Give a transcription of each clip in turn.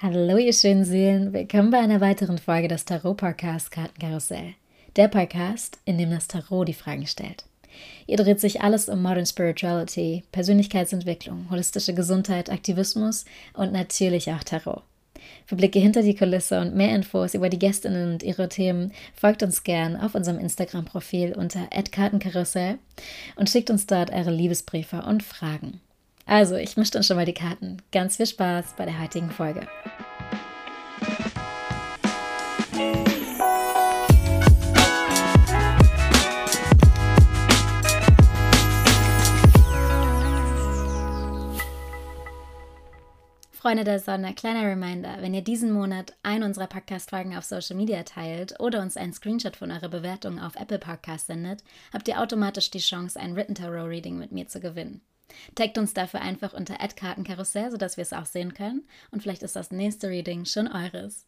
Hallo, ihr schönen Seelen. Willkommen bei einer weiteren Folge des Tarot-Podcasts Kartenkarussell. Der Podcast, in dem das Tarot die Fragen stellt. Hier dreht sich alles um Modern Spirituality, Persönlichkeitsentwicklung, holistische Gesundheit, Aktivismus und natürlich auch Tarot. Für Blicke hinter die Kulisse und mehr Infos über die Gästinnen und ihre Themen folgt uns gern auf unserem Instagram-Profil unter @kartenkarussell und schickt uns dort eure Liebesbriefe und Fragen. Also, ich mische dann schon mal die Karten. Ganz viel Spaß bei der heutigen Folge. Freunde der Sonne, kleiner Reminder, wenn ihr diesen Monat einen unserer Podcast-Folgen auf Social Media teilt oder uns einen Screenshot von eurer Bewertung auf Apple Podcast sendet, habt ihr automatisch die Chance, ein Written Tarot Reading mit mir zu gewinnen. Taggt uns dafür einfach unter Kartenkarussell, sodass wir es auch sehen können. Und vielleicht ist das nächste Reading schon eures.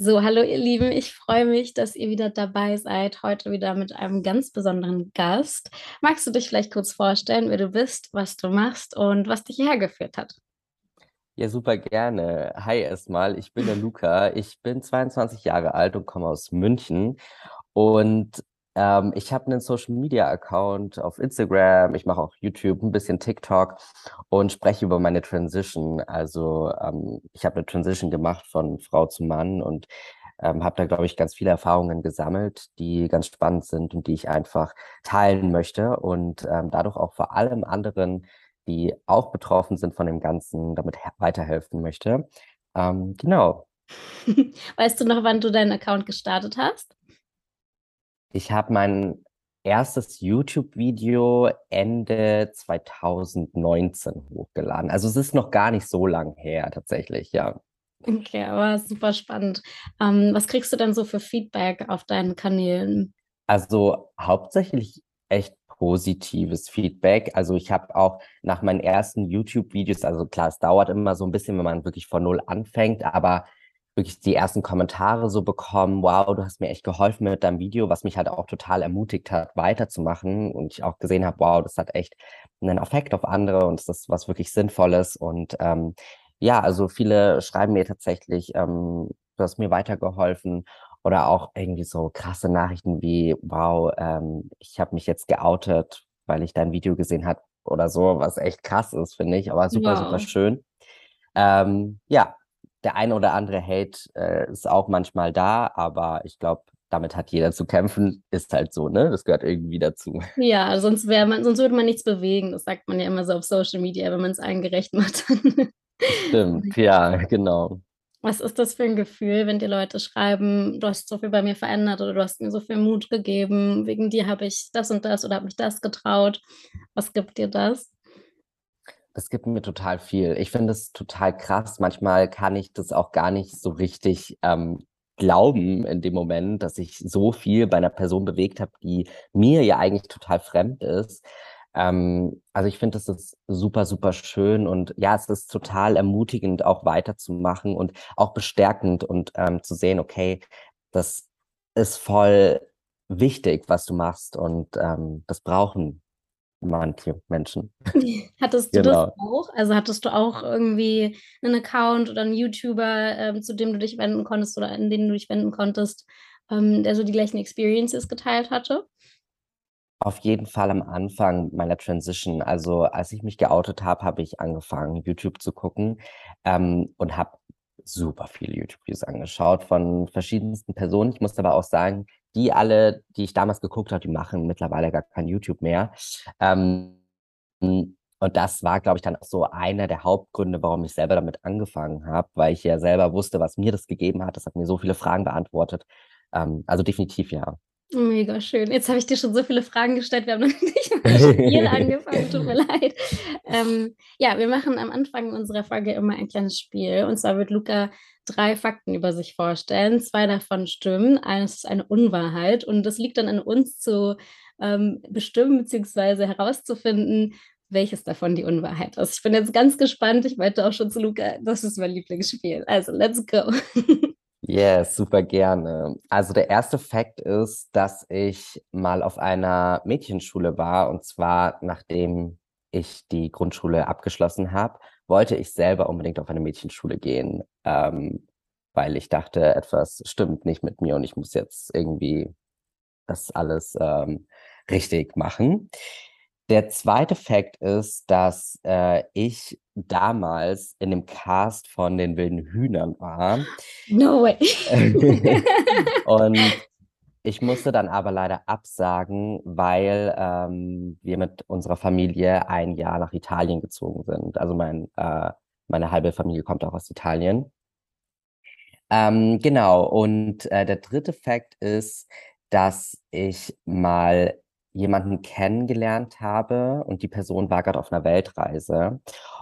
So, hallo ihr Lieben, ich freue mich, dass ihr wieder dabei seid. Heute wieder mit einem ganz besonderen Gast. Magst du dich vielleicht kurz vorstellen, wer du bist, was du machst und was dich hierher geführt hat? Ja, super gerne. Hi erstmal, ich bin der Luca. Ich bin 22 Jahre alt und komme aus München. Und ähm, ich habe einen Social Media Account auf Instagram, ich mache auch YouTube, ein bisschen TikTok und spreche über meine Transition. Also ähm, ich habe eine Transition gemacht von Frau zu Mann und ähm, habe da, glaube ich, ganz viele Erfahrungen gesammelt, die ganz spannend sind und die ich einfach teilen möchte und ähm, dadurch auch vor allem anderen, die auch betroffen sind von dem Ganzen, damit weiterhelfen möchte. Ähm, genau. Weißt du noch, wann du deinen Account gestartet hast? Ich habe mein erstes YouTube-Video Ende 2019 hochgeladen. Also es ist noch gar nicht so lang her tatsächlich, ja. Okay, aber super spannend. Ähm, was kriegst du denn so für Feedback auf deinen Kanälen? Also hauptsächlich echt positives Feedback. Also ich habe auch nach meinen ersten YouTube-Videos, also klar, es dauert immer so ein bisschen, wenn man wirklich von null anfängt, aber wirklich die ersten Kommentare so bekommen, wow, du hast mir echt geholfen mit deinem Video, was mich halt auch total ermutigt hat, weiterzumachen. Und ich auch gesehen habe, wow, das hat echt einen Effekt auf andere und das ist was wirklich Sinnvolles. Und ähm, ja, also viele schreiben mir tatsächlich, ähm, du hast mir weitergeholfen. Oder auch irgendwie so krasse Nachrichten wie, wow, ähm, ich habe mich jetzt geoutet, weil ich dein Video gesehen habe oder so, was echt krass ist, finde ich, aber super, wow. super schön. Ähm, ja, der ein oder andere Hate äh, ist auch manchmal da, aber ich glaube, damit hat jeder zu kämpfen, ist halt so, ne? Das gehört irgendwie dazu. Ja, sonst wäre man, sonst würde man nichts bewegen. Das sagt man ja immer so auf Social Media, wenn man es allen gerecht macht. Stimmt, ja, genau. Was ist das für ein Gefühl, wenn die Leute schreiben, du hast so viel bei mir verändert oder du hast mir so viel Mut gegeben, wegen dir habe ich das und das oder habe mich das getraut. Was gibt dir das? Es gibt mir total viel. Ich finde es total krass. Manchmal kann ich das auch gar nicht so richtig ähm, glauben in dem Moment, dass ich so viel bei einer Person bewegt habe, die mir ja eigentlich total fremd ist. Ähm, also ich finde, das ist super, super schön und ja, es ist total ermutigend, auch weiterzumachen und auch bestärkend und ähm, zu sehen, okay, das ist voll wichtig, was du machst und ähm, das brauchen manche Menschen. Hattest du genau. das auch? Also hattest du auch irgendwie einen Account oder einen YouTuber, ähm, zu dem du dich wenden konntest oder in den du dich wenden konntest, ähm, der so die gleichen Experiences geteilt hatte? Auf jeden Fall am Anfang meiner Transition. Also als ich mich geoutet habe, habe ich angefangen, YouTube zu gucken ähm, und habe super viele YouTube-Videos angeschaut von verschiedensten Personen. Ich muss aber auch sagen, die alle, die ich damals geguckt habe, die machen mittlerweile gar kein YouTube mehr. Ähm, und das war, glaube ich, dann auch so einer der Hauptgründe, warum ich selber damit angefangen habe, weil ich ja selber wusste, was mir das gegeben hat. Das hat mir so viele Fragen beantwortet. Ähm, also definitiv ja. Mega schön. Jetzt habe ich dir schon so viele Fragen gestellt. Wir haben noch nicht mal Spiel angefangen. Tut mir leid. Ähm, ja, wir machen am Anfang unserer Folge immer ein kleines Spiel. Und zwar wird Luca drei Fakten über sich vorstellen. Zwei davon stimmen. Eines ist eine Unwahrheit. Und das liegt dann an uns zu ähm, bestimmen bzw. herauszufinden, welches davon die Unwahrheit ist. Ich bin jetzt ganz gespannt. Ich meinte auch schon zu Luca, das ist mein Lieblingsspiel. Also, let's go. Yes, super gerne. Also der erste Fakt ist, dass ich mal auf einer Mädchenschule war und zwar nachdem ich die Grundschule abgeschlossen habe wollte ich selber unbedingt auf eine Mädchenschule gehen, ähm, weil ich dachte, etwas stimmt nicht mit mir und ich muss jetzt irgendwie das alles ähm, richtig machen. Der zweite Fakt ist, dass äh, ich damals in dem Cast von den wilden Hühnern war. No way. und ich musste dann aber leider absagen, weil ähm, wir mit unserer Familie ein Jahr nach Italien gezogen sind. Also mein, äh, meine halbe Familie kommt auch aus Italien. Ähm, genau, und äh, der dritte Fakt ist, dass ich mal jemanden kennengelernt habe und die Person war gerade auf einer Weltreise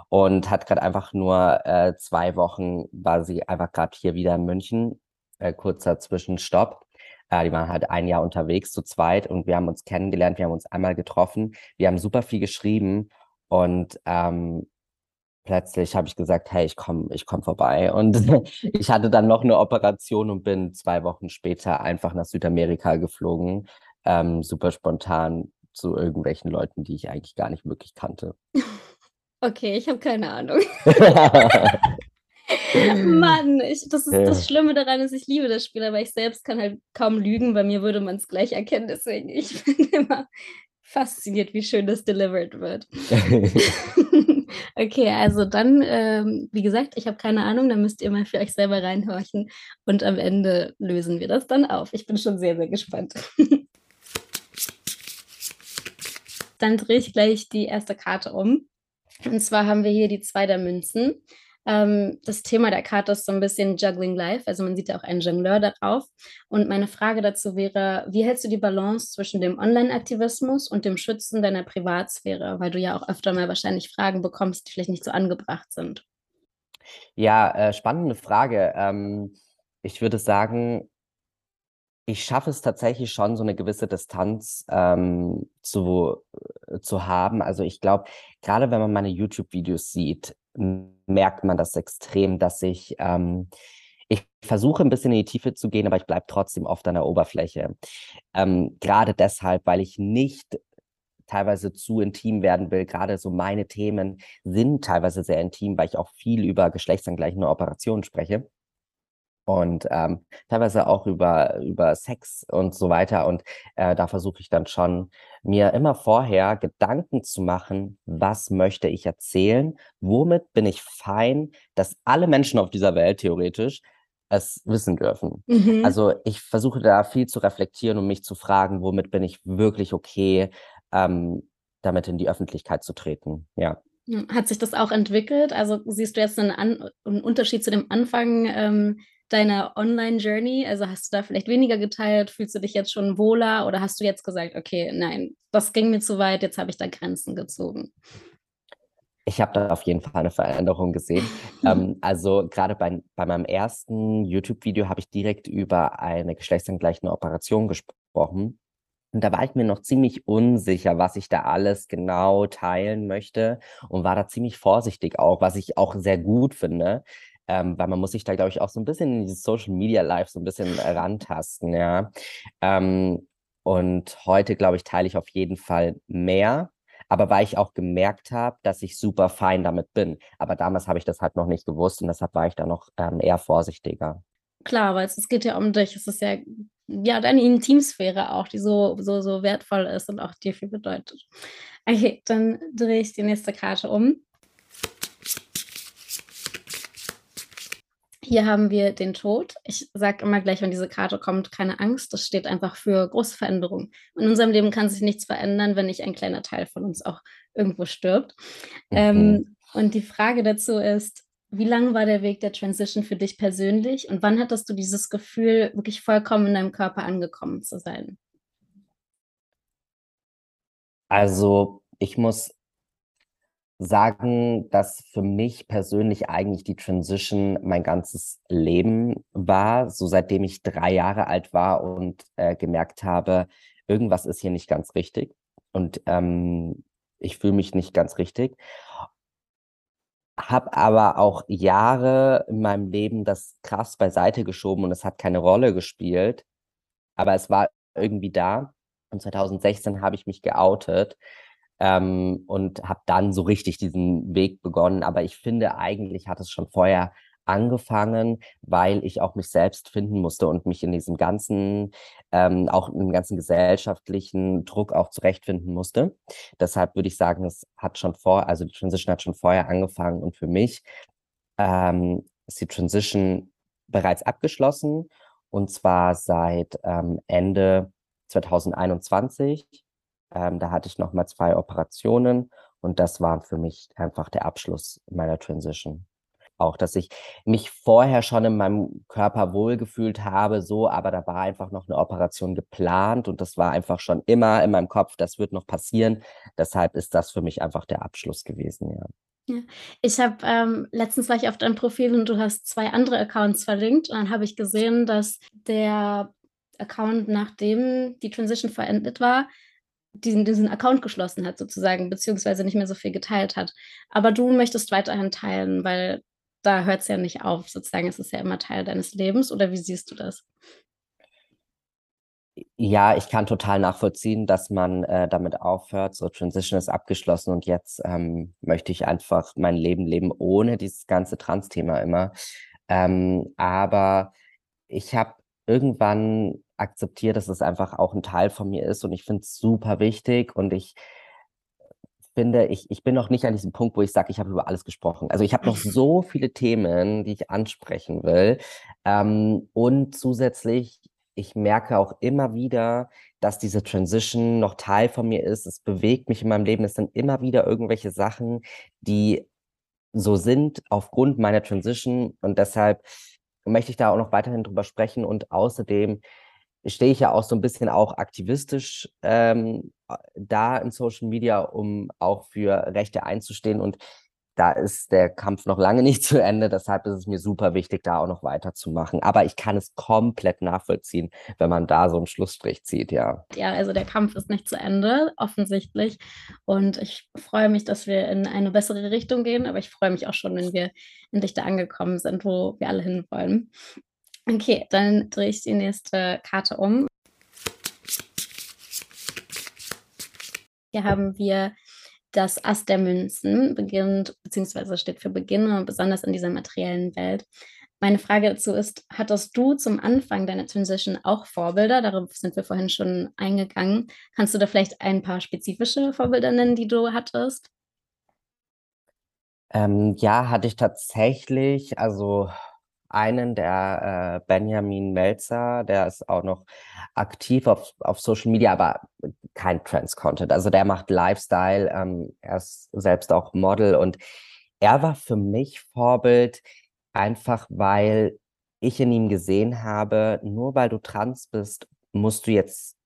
und hat gerade einfach nur äh, zwei Wochen, war sie einfach gerade hier wieder in München, äh, kurzer Zwischenstopp. Äh, die waren halt ein Jahr unterwegs zu zweit und wir haben uns kennengelernt, wir haben uns einmal getroffen, wir haben super viel geschrieben und ähm, plötzlich habe ich gesagt, hey, ich komme ich komm vorbei. Und ich hatte dann noch eine Operation und bin zwei Wochen später einfach nach Südamerika geflogen, ähm, super spontan zu irgendwelchen Leuten, die ich eigentlich gar nicht wirklich kannte. Okay, ich habe keine Ahnung. Mann, ich, das ist ja. das Schlimme daran, ist, ich liebe das Spiel, aber ich selbst kann halt kaum lügen. Bei mir würde man es gleich erkennen, deswegen ich bin immer fasziniert, wie schön das delivered wird. okay, also dann, ähm, wie gesagt, ich habe keine Ahnung, da müsst ihr mal für euch selber reinhorchen und am Ende lösen wir das dann auf. Ich bin schon sehr, sehr gespannt. dann drehe ich gleich die erste Karte um. Und zwar haben wir hier die zwei der Münzen. Ähm, das Thema der Karte ist so ein bisschen Juggling Life, also man sieht ja auch einen Jongleur darauf. Und meine Frage dazu wäre, wie hältst du die Balance zwischen dem Online-Aktivismus und dem Schützen deiner Privatsphäre, weil du ja auch öfter mal wahrscheinlich Fragen bekommst, die vielleicht nicht so angebracht sind? Ja, äh, spannende Frage. Ähm, ich würde sagen, ich schaffe es tatsächlich schon, so eine gewisse Distanz ähm, zu, äh, zu haben. Also ich glaube, gerade wenn man meine YouTube-Videos sieht, merkt man das extrem, dass ich, ähm, ich versuche ein bisschen in die Tiefe zu gehen, aber ich bleibe trotzdem oft an der Oberfläche. Ähm, gerade deshalb, weil ich nicht teilweise zu intim werden will. Gerade so meine Themen sind teilweise sehr intim, weil ich auch viel über geschlechtsangleichende Operationen spreche und ähm, teilweise auch über, über Sex und so weiter. Und äh, da versuche ich dann schon, mir immer vorher Gedanken zu machen, was möchte ich erzählen, womit bin ich fein, dass alle Menschen auf dieser Welt theoretisch es wissen dürfen. Mhm. Also ich versuche da viel zu reflektieren und mich zu fragen, womit bin ich wirklich okay, ähm, damit in die Öffentlichkeit zu treten. Ja. Hat sich das auch entwickelt? Also siehst du jetzt einen, An einen Unterschied zu dem Anfang? Ähm, deiner Online-Journey? Also hast du da vielleicht weniger geteilt? Fühlst du dich jetzt schon wohler oder hast du jetzt gesagt, okay, nein, das ging mir zu weit, jetzt habe ich da Grenzen gezogen? Ich habe da auf jeden Fall eine Veränderung gesehen. ähm, also gerade bei, bei meinem ersten YouTube-Video habe ich direkt über eine geschlechtsangleichende Operation gesprochen. Und da war ich mir noch ziemlich unsicher, was ich da alles genau teilen möchte und war da ziemlich vorsichtig auch, was ich auch sehr gut finde ähm, weil man muss sich da, glaube ich, auch so ein bisschen in dieses Social Media Life so ein bisschen rantasten, ja. Ähm, und heute, glaube ich, teile ich auf jeden Fall mehr, aber weil ich auch gemerkt habe, dass ich super fein damit bin. Aber damals habe ich das halt noch nicht gewusst und deshalb war ich da noch ähm, eher vorsichtiger. Klar, weil es, es geht ja um dich. Es ist ja, ja deine Intimsphäre auch, die so, so, so wertvoll ist und auch dir viel bedeutet. Okay, dann drehe ich die nächste Karte um. Hier haben wir den Tod. Ich sage immer gleich, wenn diese Karte kommt, keine Angst. Das steht einfach für große Veränderungen. In unserem Leben kann sich nichts verändern, wenn nicht ein kleiner Teil von uns auch irgendwo stirbt. Mhm. Ähm, und die Frage dazu ist, wie lang war der Weg der Transition für dich persönlich und wann hattest du dieses Gefühl, wirklich vollkommen in deinem Körper angekommen zu sein? Also ich muss sagen, dass für mich persönlich eigentlich die Transition mein ganzes Leben war, so seitdem ich drei Jahre alt war und äh, gemerkt habe, irgendwas ist hier nicht ganz richtig und ähm, ich fühle mich nicht ganz richtig. Hab aber auch Jahre in meinem Leben das krass beiseite geschoben und es hat keine Rolle gespielt, aber es war irgendwie da. Und 2016 habe ich mich geoutet ähm, und habe dann so richtig diesen Weg begonnen. Aber ich finde, eigentlich hat es schon vorher angefangen, weil ich auch mich selbst finden musste und mich in diesem ganzen, ähm, auch im ganzen gesellschaftlichen Druck auch zurechtfinden musste. Deshalb würde ich sagen, es hat schon vor, also die Transition hat schon vorher angefangen und für mich ähm, ist die Transition bereits abgeschlossen und zwar seit ähm, Ende 2021. Ähm, da hatte ich nochmal zwei Operationen und das war für mich einfach der Abschluss meiner Transition. Auch, dass ich mich vorher schon in meinem Körper wohlgefühlt habe, so, aber da war einfach noch eine Operation geplant und das war einfach schon immer in meinem Kopf, das wird noch passieren. Deshalb ist das für mich einfach der Abschluss gewesen, ja. Ja. Ich habe ähm, letztens war ich auf deinem Profil und du hast zwei andere Accounts verlinkt und dann habe ich gesehen, dass der Account, nachdem die Transition verendet war, diesen, diesen Account geschlossen hat sozusagen, beziehungsweise nicht mehr so viel geteilt hat. Aber du möchtest weiterhin teilen, weil da hört es ja nicht auf, sozusagen. Es ist ja immer Teil deines Lebens. Oder wie siehst du das? Ja, ich kann total nachvollziehen, dass man äh, damit aufhört. So, Transition ist abgeschlossen und jetzt ähm, möchte ich einfach mein Leben leben ohne dieses ganze Trans-Thema immer. Ähm, aber ich habe irgendwann akzeptiert, dass es einfach auch ein Teil von mir ist und ich finde es super wichtig und ich finde, ich, ich bin noch nicht an diesem Punkt, wo ich sage, ich habe über alles gesprochen. Also ich habe noch so viele Themen, die ich ansprechen will. Ähm, und zusätzlich ich merke auch immer wieder, dass diese Transition noch Teil von mir ist. Es bewegt mich in meinem Leben. Es sind immer wieder irgendwelche Sachen, die so sind aufgrund meiner Transition. Und deshalb möchte ich da auch noch weiterhin drüber sprechen. Und außerdem stehe ich ja auch so ein bisschen auch aktivistisch ähm, da in Social Media, um auch für Rechte einzustehen. Und da ist der Kampf noch lange nicht zu Ende. Deshalb ist es mir super wichtig, da auch noch weiterzumachen. Aber ich kann es komplett nachvollziehen, wenn man da so einen Schlussstrich zieht, ja. Ja, also der Kampf ist nicht zu Ende, offensichtlich. Und ich freue mich, dass wir in eine bessere Richtung gehen. Aber ich freue mich auch schon, wenn wir endlich da angekommen sind, wo wir alle hinwollen. Okay, dann drehe ich die nächste Karte um. Hier haben wir das Ass der Münzen beginnt, beziehungsweise steht für Beginne, besonders in dieser materiellen Welt. Meine Frage dazu ist, hattest du zum Anfang deiner Transition auch Vorbilder? Darauf sind wir vorhin schon eingegangen. Kannst du da vielleicht ein paar spezifische Vorbilder nennen, die du hattest? Ähm, ja, hatte ich tatsächlich. Also einen, der äh, Benjamin Melzer, der ist auch noch aktiv auf, auf Social Media, aber kein Trans-Content. Also der macht Lifestyle, ähm, er ist selbst auch Model und er war für mich Vorbild, einfach weil ich in ihm gesehen habe, nur weil du trans bist, musst du jetzt,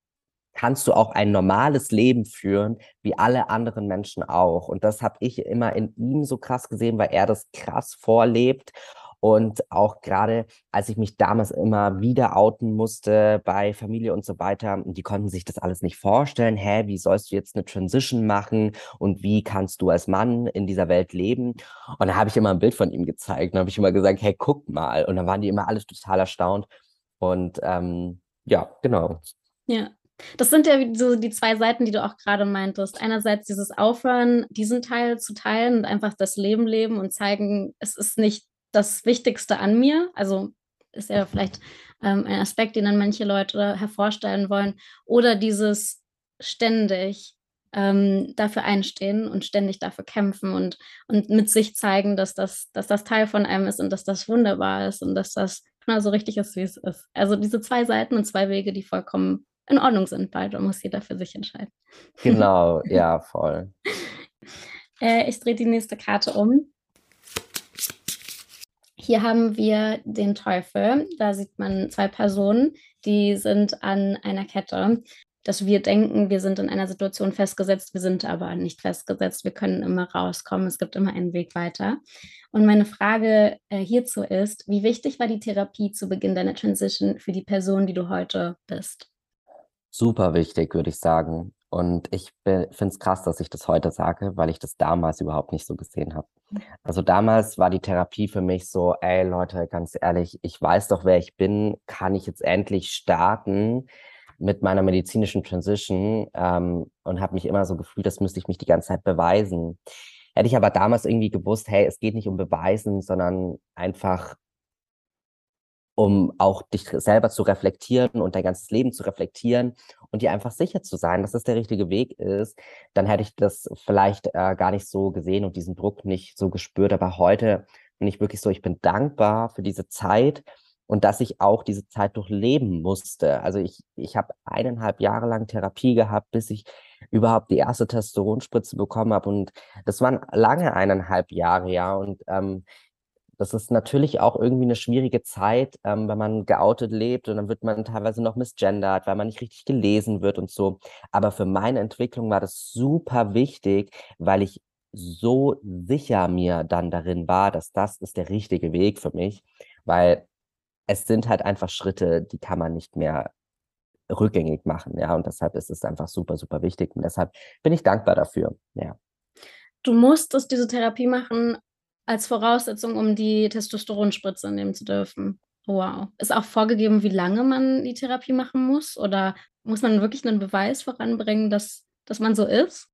kannst du auch ein normales Leben führen, wie alle anderen Menschen auch. Und das habe ich immer in ihm so krass gesehen, weil er das krass vorlebt und auch gerade, als ich mich damals immer wieder outen musste bei Familie und so weiter, die konnten sich das alles nicht vorstellen. Hä, wie sollst du jetzt eine Transition machen und wie kannst du als Mann in dieser Welt leben? Und da habe ich immer ein Bild von ihm gezeigt und habe ich immer gesagt, hey, guck mal. Und dann waren die immer alles total erstaunt. Und ähm, ja, genau. Ja, das sind ja so die zwei Seiten, die du auch gerade meintest. Einerseits dieses Aufhören, diesen Teil zu teilen und einfach das Leben leben und zeigen, es ist nicht das Wichtigste an mir. Also ist ja vielleicht ähm, ein Aspekt, den dann manche Leute hervorstellen wollen. Oder dieses ständig ähm, dafür einstehen und ständig dafür kämpfen und, und mit sich zeigen, dass das, dass das Teil von einem ist und dass das wunderbar ist und dass das genau so richtig ist, wie es ist. Also diese zwei Seiten und zwei Wege, die vollkommen in Ordnung sind. Beide muss jeder für sich entscheiden. Genau, ja, voll. äh, ich drehe die nächste Karte um. Hier haben wir den Teufel. Da sieht man zwei Personen, die sind an einer Kette. Dass wir denken, wir sind in einer Situation festgesetzt, wir sind aber nicht festgesetzt. Wir können immer rauskommen. Es gibt immer einen Weg weiter. Und meine Frage äh, hierzu ist, wie wichtig war die Therapie zu Beginn deiner Transition für die Person, die du heute bist? Super wichtig, würde ich sagen. Und ich finde es krass, dass ich das heute sage, weil ich das damals überhaupt nicht so gesehen habe. Also damals war die Therapie für mich so, ey Leute, ganz ehrlich, ich weiß doch, wer ich bin, kann ich jetzt endlich starten? mit meiner medizinischen Transition ähm, und habe mich immer so gefühlt, das müsste ich mich die ganze Zeit beweisen. Hätte ich aber damals irgendwie gewusst, hey, es geht nicht um Beweisen, sondern einfach um auch dich selber zu reflektieren und dein ganzes Leben zu reflektieren und dir einfach sicher zu sein, dass das der richtige Weg ist, dann hätte ich das vielleicht äh, gar nicht so gesehen und diesen Druck nicht so gespürt. Aber heute bin ich wirklich so, ich bin dankbar für diese Zeit und dass ich auch diese Zeit durchleben musste. Also ich, ich habe eineinhalb Jahre lang Therapie gehabt, bis ich überhaupt die erste Testosteronspritze bekommen habe. Und das waren lange eineinhalb Jahre, ja. Und ähm, das ist natürlich auch irgendwie eine schwierige Zeit, ähm, wenn man geoutet lebt und dann wird man teilweise noch misgendert, weil man nicht richtig gelesen wird und so. Aber für meine Entwicklung war das super wichtig, weil ich so sicher mir dann darin war, dass das ist der richtige Weg für mich, weil es sind halt einfach Schritte, die kann man nicht mehr rückgängig machen, ja, und deshalb ist es einfach super, super wichtig und deshalb bin ich dankbar dafür, ja. Du musstest diese Therapie machen, als Voraussetzung, um die Testosteronspritze nehmen zu dürfen. Wow. Ist auch vorgegeben, wie lange man die Therapie machen muss? Oder muss man wirklich einen Beweis voranbringen, dass, dass man so ist?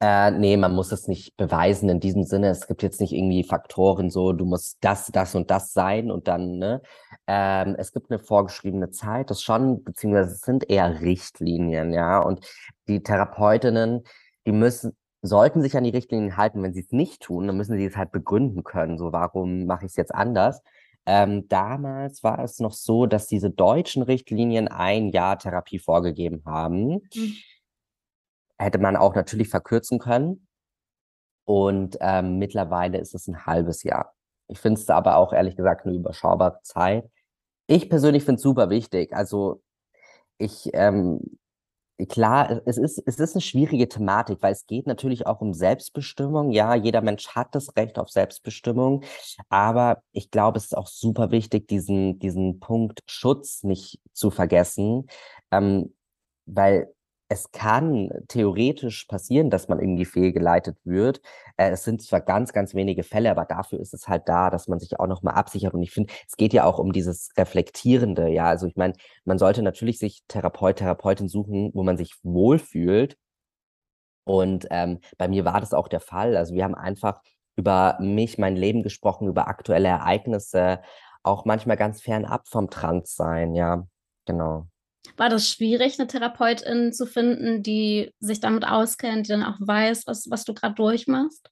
Äh, nee, man muss es nicht beweisen in diesem Sinne. Es gibt jetzt nicht irgendwie Faktoren so, du musst das, das und das sein und dann, ne? Ähm, es gibt eine vorgeschriebene Zeit, das schon, beziehungsweise es sind eher Richtlinien, ja. Und die Therapeutinnen, die müssen, sollten sich an die Richtlinien halten. Wenn sie es nicht tun, dann müssen sie es halt begründen können. So, warum mache ich es jetzt anders? Ähm, damals war es noch so, dass diese deutschen Richtlinien ein Jahr Therapie vorgegeben haben. Mhm. Hätte man auch natürlich verkürzen können. Und ähm, mittlerweile ist es ein halbes Jahr. Ich finde es aber auch ehrlich gesagt eine überschaubare Zeit. Ich persönlich finde es super wichtig. Also ich ähm, klar, es ist, es ist eine schwierige Thematik, weil es geht natürlich auch um Selbstbestimmung. Ja, jeder Mensch hat das Recht auf Selbstbestimmung. Aber ich glaube, es ist auch super wichtig, diesen, diesen Punkt Schutz nicht zu vergessen. Ähm, weil es kann theoretisch passieren, dass man irgendwie fehlgeleitet wird. Äh, es sind zwar ganz, ganz wenige Fälle, aber dafür ist es halt da, dass man sich auch nochmal absichert. Und ich finde, es geht ja auch um dieses Reflektierende. Ja, also ich meine, man sollte natürlich sich Therapeut, Therapeutin suchen, wo man sich wohlfühlt. Und ähm, bei mir war das auch der Fall. Also wir haben einfach über mich, mein Leben gesprochen, über aktuelle Ereignisse, auch manchmal ganz fernab vom Transsein. Ja, genau. War das schwierig, eine Therapeutin zu finden, die sich damit auskennt, die dann auch weiß, was, was du gerade durchmachst?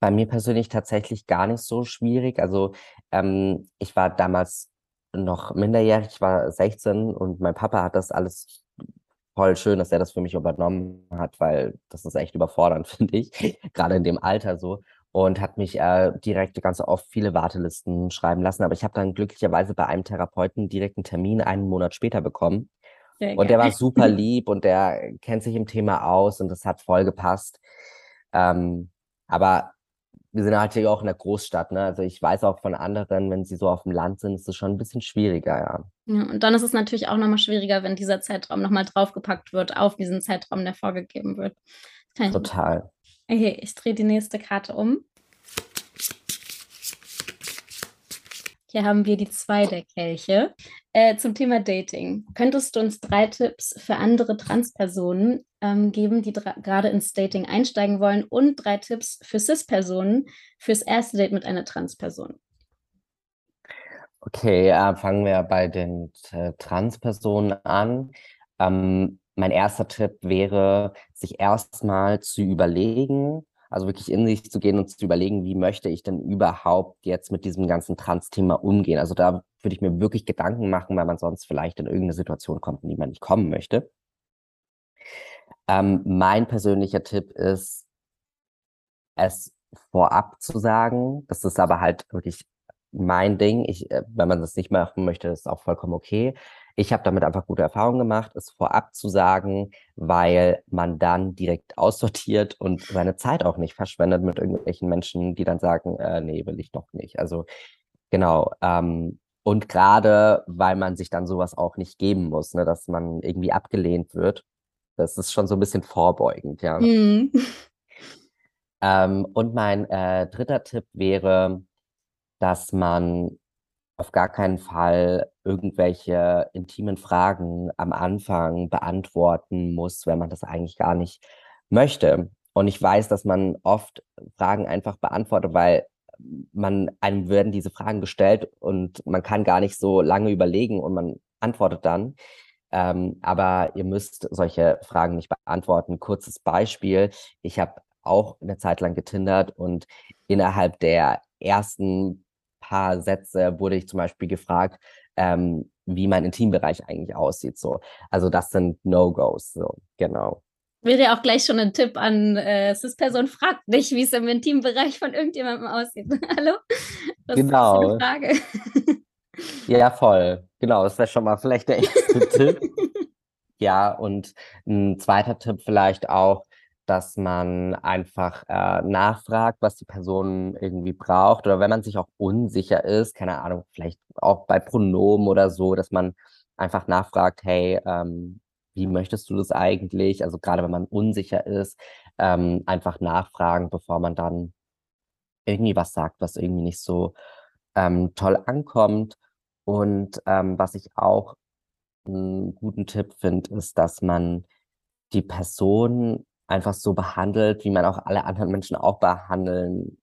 Bei mir persönlich tatsächlich gar nicht so schwierig. Also ähm, ich war damals noch minderjährig, ich war 16 und mein Papa hat das alles voll schön, dass er das für mich übernommen hat, weil das ist echt überfordernd, finde ich, gerade in dem Alter so und hat mich äh, direkt ganz oft viele Wartelisten schreiben lassen. Aber ich habe dann glücklicherweise bei einem Therapeuten direkt einen Termin einen Monat später bekommen. Sehr und der war super lieb und der kennt sich im Thema aus und das hat voll gepasst. Ähm, aber wir sind halt hier auch in der Großstadt, ne? Also ich weiß auch von anderen, wenn sie so auf dem Land sind, ist es schon ein bisschen schwieriger, ja. Ja, und dann ist es natürlich auch nochmal schwieriger, wenn dieser Zeitraum nochmal draufgepackt wird auf diesen Zeitraum, der vorgegeben wird. Total. Okay, ich drehe die nächste Karte um. Hier haben wir die zwei der Kelche. Äh, zum Thema Dating. Könntest du uns drei Tipps für andere Transpersonen ähm, geben, die gerade ins Dating einsteigen wollen und drei Tipps für Cis-Personen fürs erste Date mit einer Transperson? Okay, äh, fangen wir bei den äh, Transpersonen an. Ähm, mein erster Tipp wäre, sich erstmal zu überlegen, also wirklich in sich zu gehen und zu überlegen, wie möchte ich denn überhaupt jetzt mit diesem ganzen Trans-Thema umgehen. Also da würde ich mir wirklich Gedanken machen, weil man sonst vielleicht in irgendeine Situation kommt, in die man nicht kommen möchte. Ähm, mein persönlicher Tipp ist, es vorab zu sagen. Das ist aber halt wirklich mein Ding. Ich, äh, wenn man das nicht machen möchte, ist auch vollkommen okay. Ich habe damit einfach gute Erfahrungen gemacht, es vorab zu sagen, weil man dann direkt aussortiert und seine Zeit auch nicht verschwendet mit irgendwelchen Menschen, die dann sagen, äh, nee, will ich doch nicht. Also genau. Ähm, und gerade, weil man sich dann sowas auch nicht geben muss, ne, dass man irgendwie abgelehnt wird. Das ist schon so ein bisschen vorbeugend, ja. Mhm. Ähm, und mein äh, dritter Tipp wäre, dass man auf gar keinen Fall irgendwelche intimen Fragen am Anfang beantworten muss, wenn man das eigentlich gar nicht möchte. Und ich weiß, dass man oft Fragen einfach beantwortet, weil man einem werden diese Fragen gestellt und man kann gar nicht so lange überlegen und man antwortet dann. Ähm, aber ihr müsst solche Fragen nicht beantworten. Kurzes Beispiel. Ich habe auch eine Zeit lang getindert und innerhalb der ersten paar Sätze wurde ich zum Beispiel gefragt, ähm, wie mein Intimbereich eigentlich aussieht. So. Also das sind No-Gos. So, genau. Wäre ja auch gleich schon ein Tipp an äh, Cis-Person, fragt nicht, wie es im Intimbereich von irgendjemandem aussieht. Hallo? Das genau. ist eine Frage. ja, voll. Genau, das wäre schon mal vielleicht der erste Tipp. Ja, und ein zweiter Tipp vielleicht auch, dass man einfach äh, nachfragt, was die Person irgendwie braucht. Oder wenn man sich auch unsicher ist, keine Ahnung, vielleicht auch bei Pronomen oder so, dass man einfach nachfragt, hey, ähm, wie möchtest du das eigentlich? Also gerade wenn man unsicher ist, ähm, einfach nachfragen, bevor man dann irgendwie was sagt, was irgendwie nicht so ähm, toll ankommt. Und ähm, was ich auch einen guten Tipp finde, ist, dass man die Person einfach so behandelt, wie man auch alle anderen Menschen auch behandeln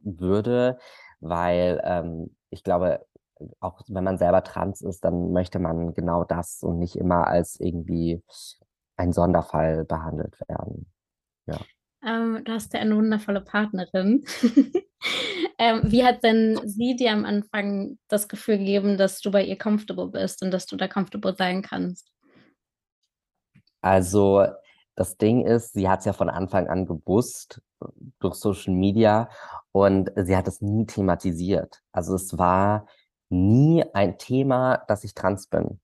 würde, weil ähm, ich glaube, auch wenn man selber trans ist, dann möchte man genau das und nicht immer als irgendwie ein Sonderfall behandelt werden. Ja. Ähm, du hast ja eine wundervolle Partnerin. ähm, wie hat denn sie dir am Anfang das Gefühl gegeben, dass du bei ihr comfortable bist und dass du da comfortable sein kannst? Also das Ding ist, sie hat es ja von Anfang an gewusst durch Social Media und sie hat es nie thematisiert. Also es war nie ein Thema, dass ich trans bin.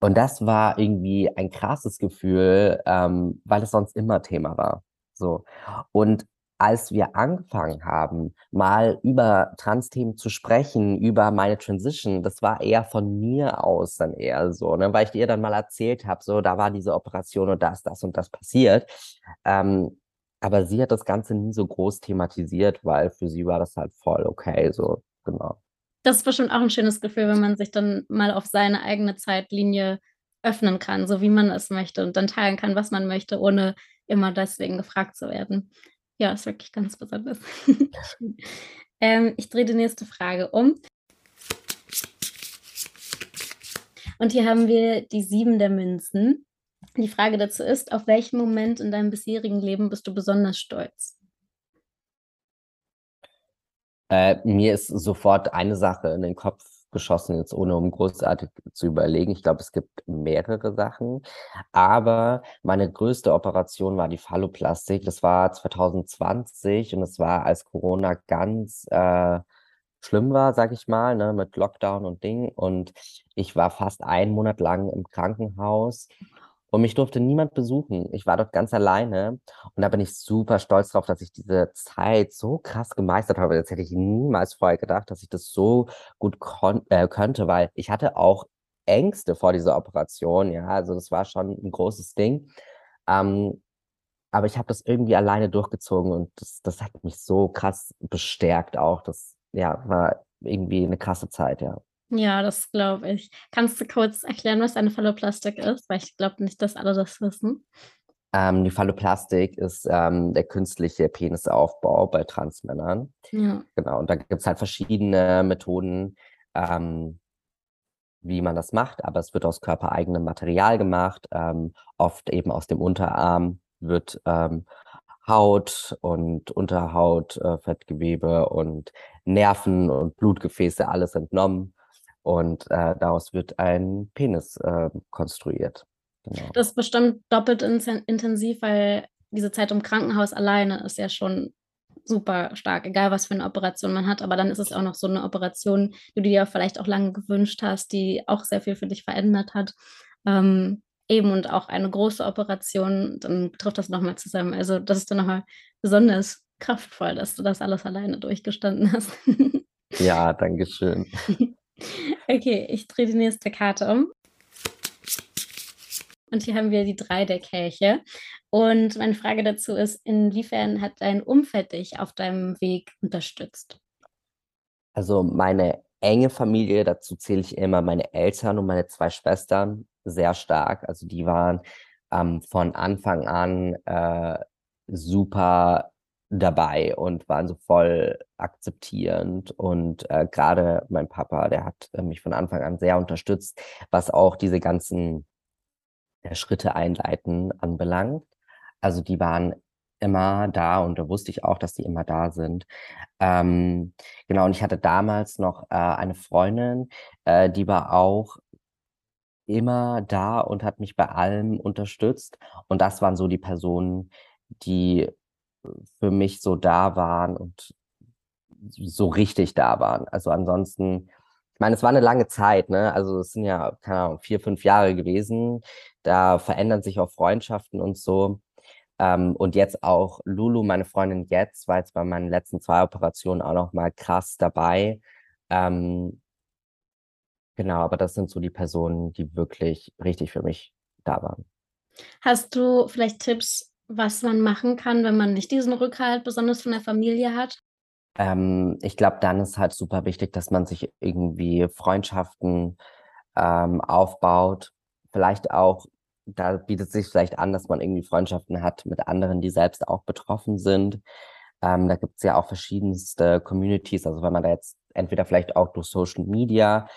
Und das war irgendwie ein krasses Gefühl, ähm, weil es sonst immer Thema war. So. Und als wir angefangen haben, mal über Trans-Themen zu sprechen, über meine Transition, das war eher von mir aus dann eher so, ne? weil ich dir dann mal erzählt habe, so, da war diese Operation und das, das und das passiert. Ähm, aber sie hat das Ganze nie so groß thematisiert, weil für sie war das halt voll okay, so, genau. Das ist bestimmt auch ein schönes Gefühl, wenn man sich dann mal auf seine eigene Zeitlinie öffnen kann, so wie man es möchte und dann teilen kann, was man möchte, ohne immer deswegen gefragt zu werden. Ja, ist wirklich ganz besonders. ähm, ich drehe die nächste Frage um. Und hier haben wir die sieben der Münzen. Die Frage dazu ist, auf welchen Moment in deinem bisherigen Leben bist du besonders stolz? Äh, mir ist sofort eine Sache in den Kopf geschossen, jetzt ohne um großartig zu überlegen. Ich glaube, es gibt mehrere Sachen. Aber meine größte Operation war die Phalloplastik. Das war 2020 und es war, als Corona ganz äh, schlimm war, sag ich mal, ne, mit Lockdown und Ding. Und ich war fast einen Monat lang im Krankenhaus und mich durfte niemand besuchen. Ich war dort ganz alleine. Und da bin ich super stolz drauf, dass ich diese Zeit so krass gemeistert habe. Das hätte ich niemals vorher gedacht, dass ich das so gut äh, könnte, weil ich hatte auch Ängste vor dieser Operation. Ja, also das war schon ein großes Ding. Ähm, aber ich habe das irgendwie alleine durchgezogen und das, das hat mich so krass bestärkt auch. Das ja, war irgendwie eine krasse Zeit, ja. Ja, das glaube ich. Kannst du kurz erklären, was eine Phalloplastik ist? Weil ich glaube nicht, dass alle das wissen. Ähm, die Phalloplastik ist ähm, der künstliche Penisaufbau bei Transmännern. Ja. Genau, und da gibt es halt verschiedene Methoden, ähm, wie man das macht, aber es wird aus körpereigenem Material gemacht, ähm, oft eben aus dem Unterarm wird ähm, Haut und Unterhaut, äh, Fettgewebe und Nerven und Blutgefäße alles entnommen und äh, daraus wird ein Penis äh, konstruiert. Genau. Das ist bestimmt doppelt in intensiv, weil diese Zeit im Krankenhaus alleine ist ja schon super stark, egal was für eine Operation man hat. Aber dann ist es auch noch so eine Operation, die du dir vielleicht auch lange gewünscht hast, die auch sehr viel für dich verändert hat. Ähm, eben und auch eine große Operation, dann trifft das nochmal zusammen. Also das ist dann nochmal besonders kraftvoll, dass du das alles alleine durchgestanden hast. ja, danke schön. Okay, ich drehe die nächste Karte um. Und hier haben wir die drei der Kelche. Und meine Frage dazu ist, inwiefern hat dein Umfeld dich auf deinem Weg unterstützt? Also meine enge Familie, dazu zähle ich immer meine Eltern und meine zwei Schwestern sehr stark. Also die waren ähm, von Anfang an äh, super dabei und waren so voll akzeptierend. Und äh, gerade mein Papa, der hat äh, mich von Anfang an sehr unterstützt, was auch diese ganzen äh, Schritte einleiten anbelangt. Also die waren immer da und da wusste ich auch, dass die immer da sind. Ähm, genau, und ich hatte damals noch äh, eine Freundin, äh, die war auch immer da und hat mich bei allem unterstützt. Und das waren so die Personen, die für mich so da waren und so richtig da waren. Also ansonsten, ich meine, es war eine lange Zeit, ne? Also es sind ja, keine Ahnung, vier, fünf Jahre gewesen. Da verändern sich auch Freundschaften und so. Ähm, und jetzt auch Lulu, meine Freundin jetzt, war jetzt bei meinen letzten zwei Operationen auch noch mal krass dabei. Ähm, genau, aber das sind so die Personen, die wirklich richtig für mich da waren. Hast du vielleicht Tipps, was man machen kann, wenn man nicht diesen Rückhalt besonders von der Familie hat? Ähm, ich glaube, dann ist halt super wichtig, dass man sich irgendwie Freundschaften ähm, aufbaut. Vielleicht auch, da bietet sich vielleicht an, dass man irgendwie Freundschaften hat mit anderen, die selbst auch betroffen sind. Ähm, da gibt es ja auch verschiedenste Communities. Also wenn man da jetzt entweder vielleicht auch durch Social Media,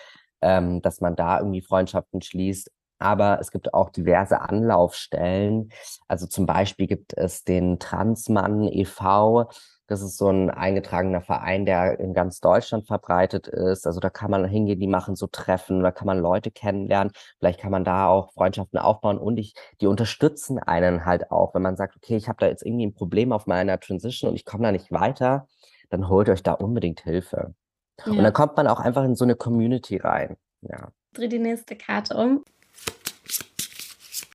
ähm, dass man da irgendwie Freundschaften schließt aber es gibt auch diverse Anlaufstellen. Also zum Beispiel gibt es den Transmann e.V., das ist so ein eingetragener Verein, der in ganz Deutschland verbreitet ist. Also da kann man hingehen, die machen so Treffen, da kann man Leute kennenlernen. Vielleicht kann man da auch Freundschaften aufbauen und ich, die unterstützen einen halt auch, wenn man sagt, okay, ich habe da jetzt irgendwie ein Problem auf meiner Transition und ich komme da nicht weiter, dann holt euch da unbedingt Hilfe. Ja. Und dann kommt man auch einfach in so eine Community rein. Ja. Dreh die nächste Karte um.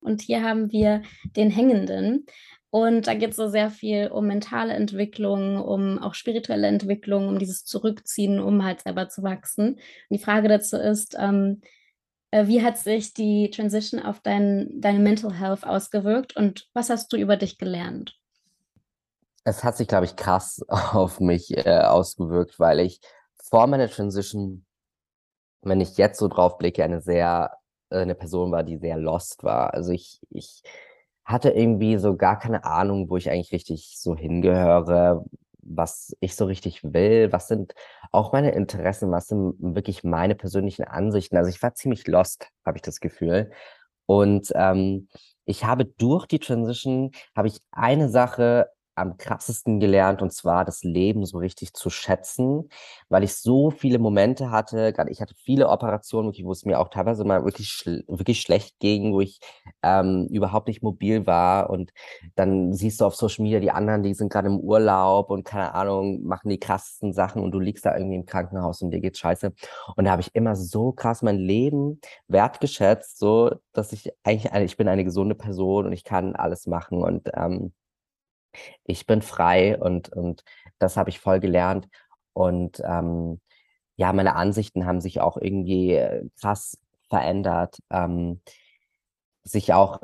Und hier haben wir den Hängenden. Und da geht es so sehr viel um mentale Entwicklung, um auch spirituelle Entwicklung, um dieses Zurückziehen, um halt selber zu wachsen. Und die Frage dazu ist, ähm, äh, wie hat sich die Transition auf dein, deine Mental Health ausgewirkt und was hast du über dich gelernt? Es hat sich, glaube ich, krass auf mich äh, ausgewirkt, weil ich vor meiner Transition, wenn ich jetzt so drauf blicke, eine sehr eine Person war, die sehr lost war. Also ich, ich hatte irgendwie so gar keine Ahnung, wo ich eigentlich richtig so hingehöre, was ich so richtig will, was sind auch meine Interessen, was sind wirklich meine persönlichen Ansichten. Also ich war ziemlich lost, habe ich das Gefühl. Und ähm, ich habe durch die Transition, habe ich eine Sache am krassesten gelernt, und zwar das Leben so richtig zu schätzen, weil ich so viele Momente hatte, gerade ich hatte viele Operationen, wo es mir auch teilweise mal wirklich, schl wirklich schlecht ging, wo ich ähm, überhaupt nicht mobil war. Und dann siehst du auf Social Media die anderen, die sind gerade im Urlaub und keine Ahnung, machen die krassesten Sachen und du liegst da irgendwie im Krankenhaus und dir geht's scheiße. Und da habe ich immer so krass mein Leben wertgeschätzt, so dass ich eigentlich, ich bin eine gesunde Person und ich kann alles machen. Und ähm, ich bin frei und, und das habe ich voll gelernt. Und ähm, ja, meine Ansichten haben sich auch irgendwie äh, krass verändert. Ähm, sich auch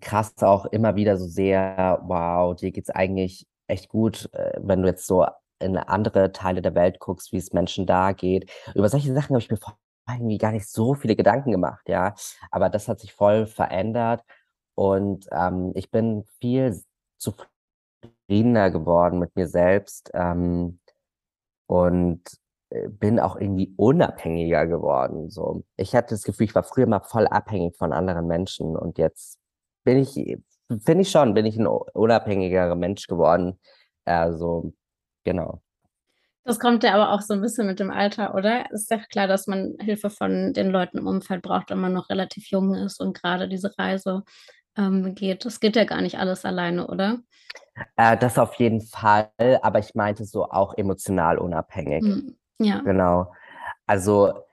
krass auch immer wieder so sehr, wow, dir geht's eigentlich echt gut, äh, wenn du jetzt so in andere Teile der Welt guckst, wie es Menschen da geht. Über solche Sachen habe ich mir irgendwie gar nicht so viele Gedanken gemacht, ja. Aber das hat sich voll verändert und ähm, ich bin viel zufrieden zufriedener geworden mit mir selbst ähm, und äh, bin auch irgendwie unabhängiger geworden. So, ich hatte das Gefühl, ich war früher mal voll abhängig von anderen Menschen und jetzt bin ich, finde ich schon, bin ich ein unabhängigerer Mensch geworden. Also, genau. Das kommt ja aber auch so ein bisschen mit dem Alter, oder? Ist ja klar, dass man Hilfe von den Leuten im Umfeld braucht, wenn man noch relativ jung ist und gerade diese Reise ähm, geht. Das geht ja gar nicht alles alleine, oder? Äh, das auf jeden Fall, aber ich meinte so auch emotional unabhängig. Mhm. Ja. Genau. Also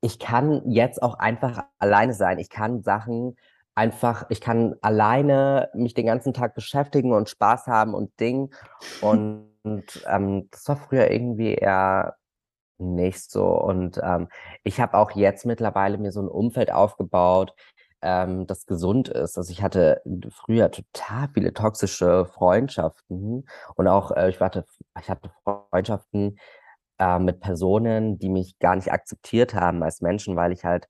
ich kann jetzt auch einfach alleine sein. Ich kann Sachen einfach, ich kann alleine mich den ganzen Tag beschäftigen und Spaß haben und Ding. Und, und ähm, das war früher irgendwie eher nicht so. Und ähm, ich habe auch jetzt mittlerweile mir so ein Umfeld aufgebaut, ähm, das gesund ist. Also ich hatte früher total viele toxische Freundschaften und auch, äh, ich, hatte, ich hatte Freundschaften, äh, mit Personen, die mich gar nicht akzeptiert haben als Menschen, weil ich halt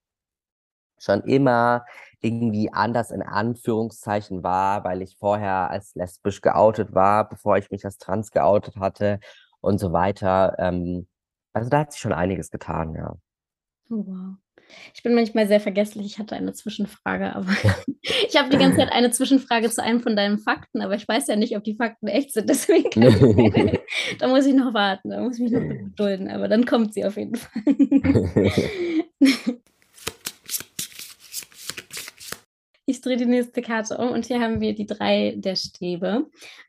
schon immer irgendwie anders in Anführungszeichen war, weil ich vorher als lesbisch geoutet war, bevor ich mich als trans geoutet hatte und so weiter. Ähm, also da hat sich schon einiges getan, ja. Oh, wow. Ich bin manchmal sehr vergesslich. Ich hatte eine Zwischenfrage, aber ich habe die ganze Zeit eine Zwischenfrage zu einem von deinen Fakten, aber ich weiß ja nicht, ob die Fakten echt sind. Deswegen da muss ich noch warten, da muss ich mich noch gedulden, aber dann kommt sie auf jeden Fall. Ich drehe die nächste Karte um und hier haben wir die drei der Stäbe.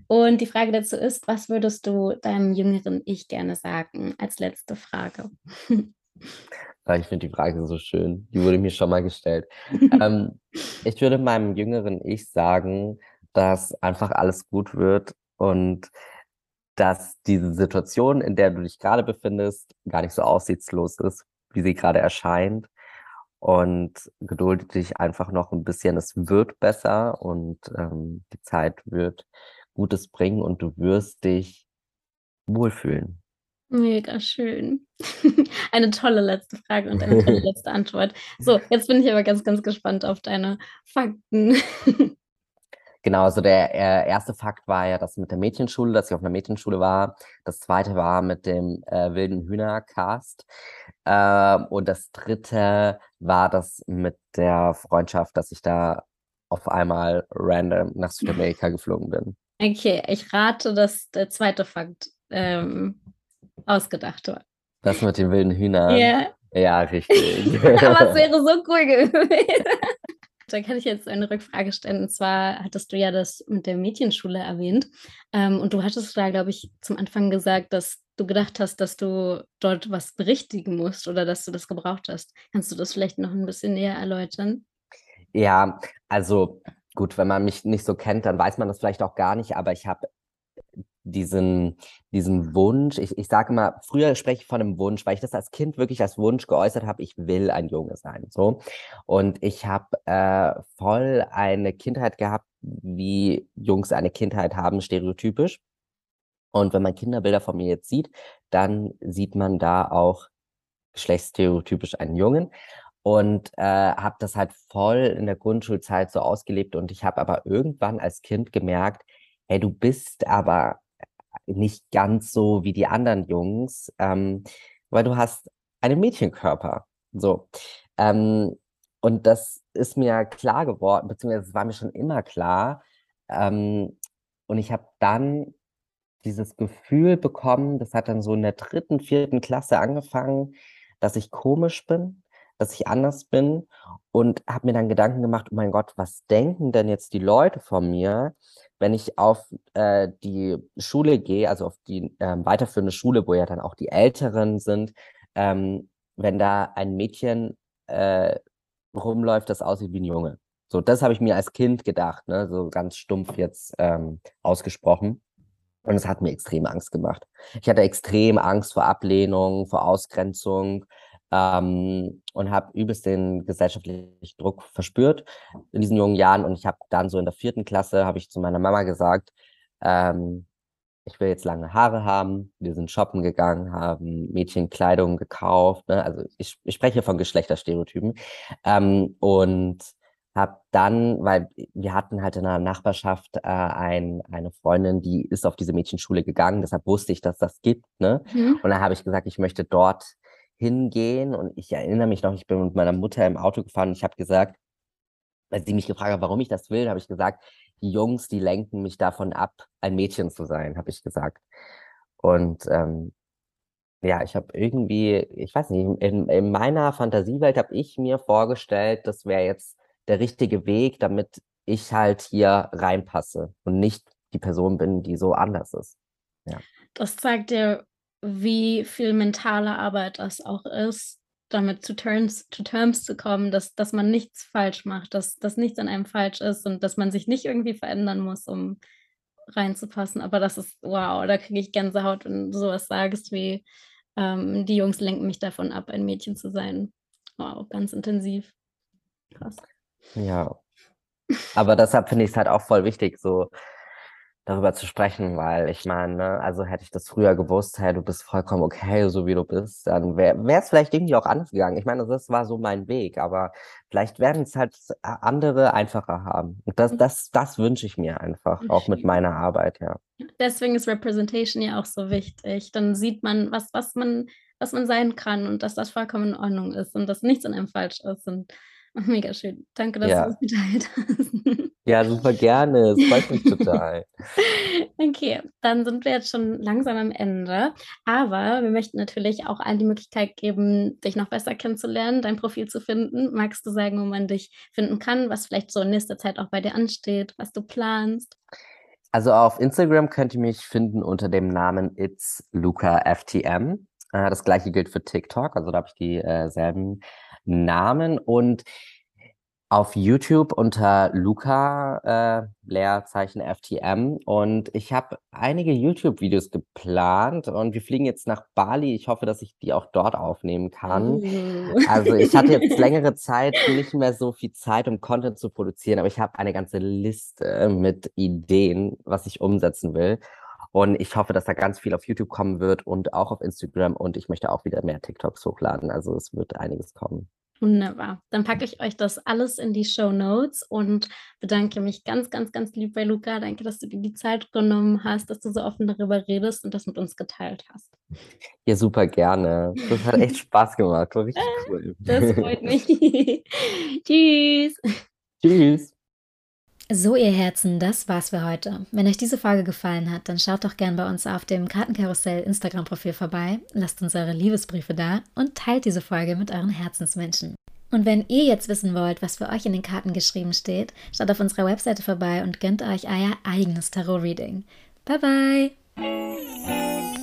Und die Frage dazu ist, was würdest du deinem jüngeren Ich gerne sagen als letzte Frage? Ich finde die Frage so schön. Die wurde mir schon mal gestellt. ähm, ich würde meinem jüngeren Ich sagen, dass einfach alles gut wird und dass diese Situation, in der du dich gerade befindest, gar nicht so aussichtslos ist, wie sie gerade erscheint. Und gedulde dich einfach noch ein bisschen. Es wird besser und ähm, die Zeit wird Gutes bringen und du wirst dich wohlfühlen. Mega schön. Eine tolle letzte Frage und eine tolle letzte Antwort. So, jetzt bin ich aber ganz, ganz gespannt auf deine Fakten. Genau, also der äh, erste Fakt war ja das mit der Mädchenschule, dass ich auf einer Mädchenschule war. Das zweite war mit dem äh, wilden Hühnercast. Ähm, und das dritte war das mit der Freundschaft, dass ich da auf einmal random nach Südamerika geflogen bin. Okay, ich rate, dass der zweite Fakt ähm, ausgedacht war. Das mit den wilden Hühnern? Ja. Ja, richtig. Aber es wäre so cool gewesen. Da kann ich jetzt eine Rückfrage stellen. Und zwar hattest du ja das mit der Mädchenschule erwähnt. Ähm, und du hattest da, glaube ich, zum Anfang gesagt, dass du gedacht hast, dass du dort was berichtigen musst oder dass du das gebraucht hast. Kannst du das vielleicht noch ein bisschen näher erläutern? Ja, also gut, wenn man mich nicht so kennt, dann weiß man das vielleicht auch gar nicht, aber ich habe diesen, diesen Wunsch, ich, ich sage immer, früher spreche ich von einem Wunsch, weil ich das als Kind wirklich als Wunsch geäußert habe, ich will ein Junge sein. So. Und ich habe äh, voll eine Kindheit gehabt, wie Jungs eine Kindheit haben, stereotypisch. Und wenn man Kinderbilder von mir jetzt sieht, dann sieht man da auch geschlechtsstereotypisch einen Jungen und äh, habe das halt voll in der Grundschulzeit so ausgelebt und ich habe aber irgendwann als Kind gemerkt, hey, du bist aber nicht ganz so wie die anderen Jungs, ähm, weil du hast einen Mädchenkörper. So. Ähm, und das ist mir klar geworden, beziehungsweise es war mir schon immer klar. Ähm, und ich habe dann dieses Gefühl bekommen, das hat dann so in der dritten, vierten Klasse angefangen, dass ich komisch bin, dass ich anders bin und habe mir dann Gedanken gemacht, oh mein Gott, was denken denn jetzt die Leute von mir, wenn ich auf äh, die Schule gehe, also auf die äh, weiterführende Schule, wo ja dann auch die Älteren sind, ähm, wenn da ein Mädchen äh, rumläuft, das aussieht wie ein Junge. So, das habe ich mir als Kind gedacht, ne? so ganz stumpf jetzt ähm, ausgesprochen. Und es hat mir extrem Angst gemacht. Ich hatte extrem Angst vor Ablehnung, vor Ausgrenzung, ähm, und habe übelst den gesellschaftlichen Druck verspürt in diesen jungen Jahren. Und ich habe dann so in der vierten Klasse, habe ich zu meiner Mama gesagt, ähm, ich will jetzt lange Haare haben. Wir sind shoppen gegangen, haben Mädchenkleidung gekauft. Ne? Also ich, ich spreche von Geschlechterstereotypen. Ähm, und habe dann, weil wir hatten halt in der Nachbarschaft äh, ein, eine Freundin, die ist auf diese Mädchenschule gegangen, deshalb wusste ich, dass das gibt. Ne? Mhm. Und dann habe ich gesagt, ich möchte dort hingehen. Und ich erinnere mich noch, ich bin mit meiner Mutter im Auto gefahren und ich habe gesagt, weil sie mich gefragt hat, warum ich das will, habe ich gesagt, die Jungs, die lenken mich davon ab, ein Mädchen zu sein, habe ich gesagt. Und ähm, ja, ich habe irgendwie, ich weiß nicht, in, in meiner Fantasiewelt habe ich mir vorgestellt, das wäre jetzt der richtige Weg, damit ich halt hier reinpasse und nicht die Person bin, die so anders ist. Ja. Das zeigt dir, wie viel mentale Arbeit das auch ist, damit zu Terms, to terms zu kommen, dass, dass man nichts falsch macht, dass, dass nichts an einem falsch ist und dass man sich nicht irgendwie verändern muss, um reinzupassen. Aber das ist, wow, da kriege ich Gänsehaut, wenn du sowas sagst, wie ähm, die Jungs lenken mich davon ab, ein Mädchen zu sein. Wow, ganz intensiv. Krass. Ja. Aber deshalb finde ich es halt auch voll wichtig, so darüber zu sprechen, weil ich meine, ne, also hätte ich das früher gewusst, hey, du bist vollkommen okay, so wie du bist, dann wäre es vielleicht irgendwie auch anders gegangen. Ich meine, das war so mein Weg, aber vielleicht werden es halt andere einfacher haben. Und das, das, das wünsche ich mir einfach, auch mit meiner Arbeit, ja. Deswegen ist Representation ja auch so wichtig. Dann sieht man, was, was man, was man sein kann und dass das vollkommen in Ordnung ist und dass nichts an einem falsch ist. Und Mega schön. Danke, dass ja. du das geteilt hast. Ja, super gerne. Es freut mich total. Okay, dann sind wir jetzt schon langsam am Ende. Aber wir möchten natürlich auch allen die Möglichkeit geben, dich noch besser kennenzulernen, dein Profil zu finden. Magst du sagen, wo man dich finden kann, was vielleicht so in nächster Zeit auch bei dir ansteht, was du planst? Also auf Instagram könnt ihr mich finden unter dem Namen It's Luca FTM. Äh, das gleiche gilt für TikTok, also da habe ich dieselben äh, Namen und auf YouTube unter Luca äh, Leerzeichen FTM und ich habe einige YouTube-Videos geplant und wir fliegen jetzt nach Bali. Ich hoffe, dass ich die auch dort aufnehmen kann. Oh. Also ich hatte jetzt längere Zeit nicht mehr so viel Zeit, um Content zu produzieren, aber ich habe eine ganze Liste mit Ideen, was ich umsetzen will. Und ich hoffe, dass da ganz viel auf YouTube kommen wird und auch auf Instagram. Und ich möchte auch wieder mehr TikToks hochladen. Also es wird einiges kommen. Wunderbar. Dann packe ich euch das alles in die Show Notes und bedanke mich ganz, ganz, ganz lieb bei Luca. Danke, dass du dir die Zeit genommen hast, dass du so offen darüber redest und das mit uns geteilt hast. Ja, super gerne. Das hat echt Spaß gemacht. War richtig cool. Das freut mich. Tschüss. Tschüss. So, ihr Herzen, das war's für heute. Wenn euch diese Folge gefallen hat, dann schaut doch gern bei uns auf dem Kartenkarussell Instagram-Profil vorbei, lasst uns eure Liebesbriefe da und teilt diese Folge mit euren Herzensmenschen. Und wenn ihr jetzt wissen wollt, was für euch in den Karten geschrieben steht, schaut auf unserer Webseite vorbei und gönnt euch euer eigenes Tarot-Reading. Bye bye!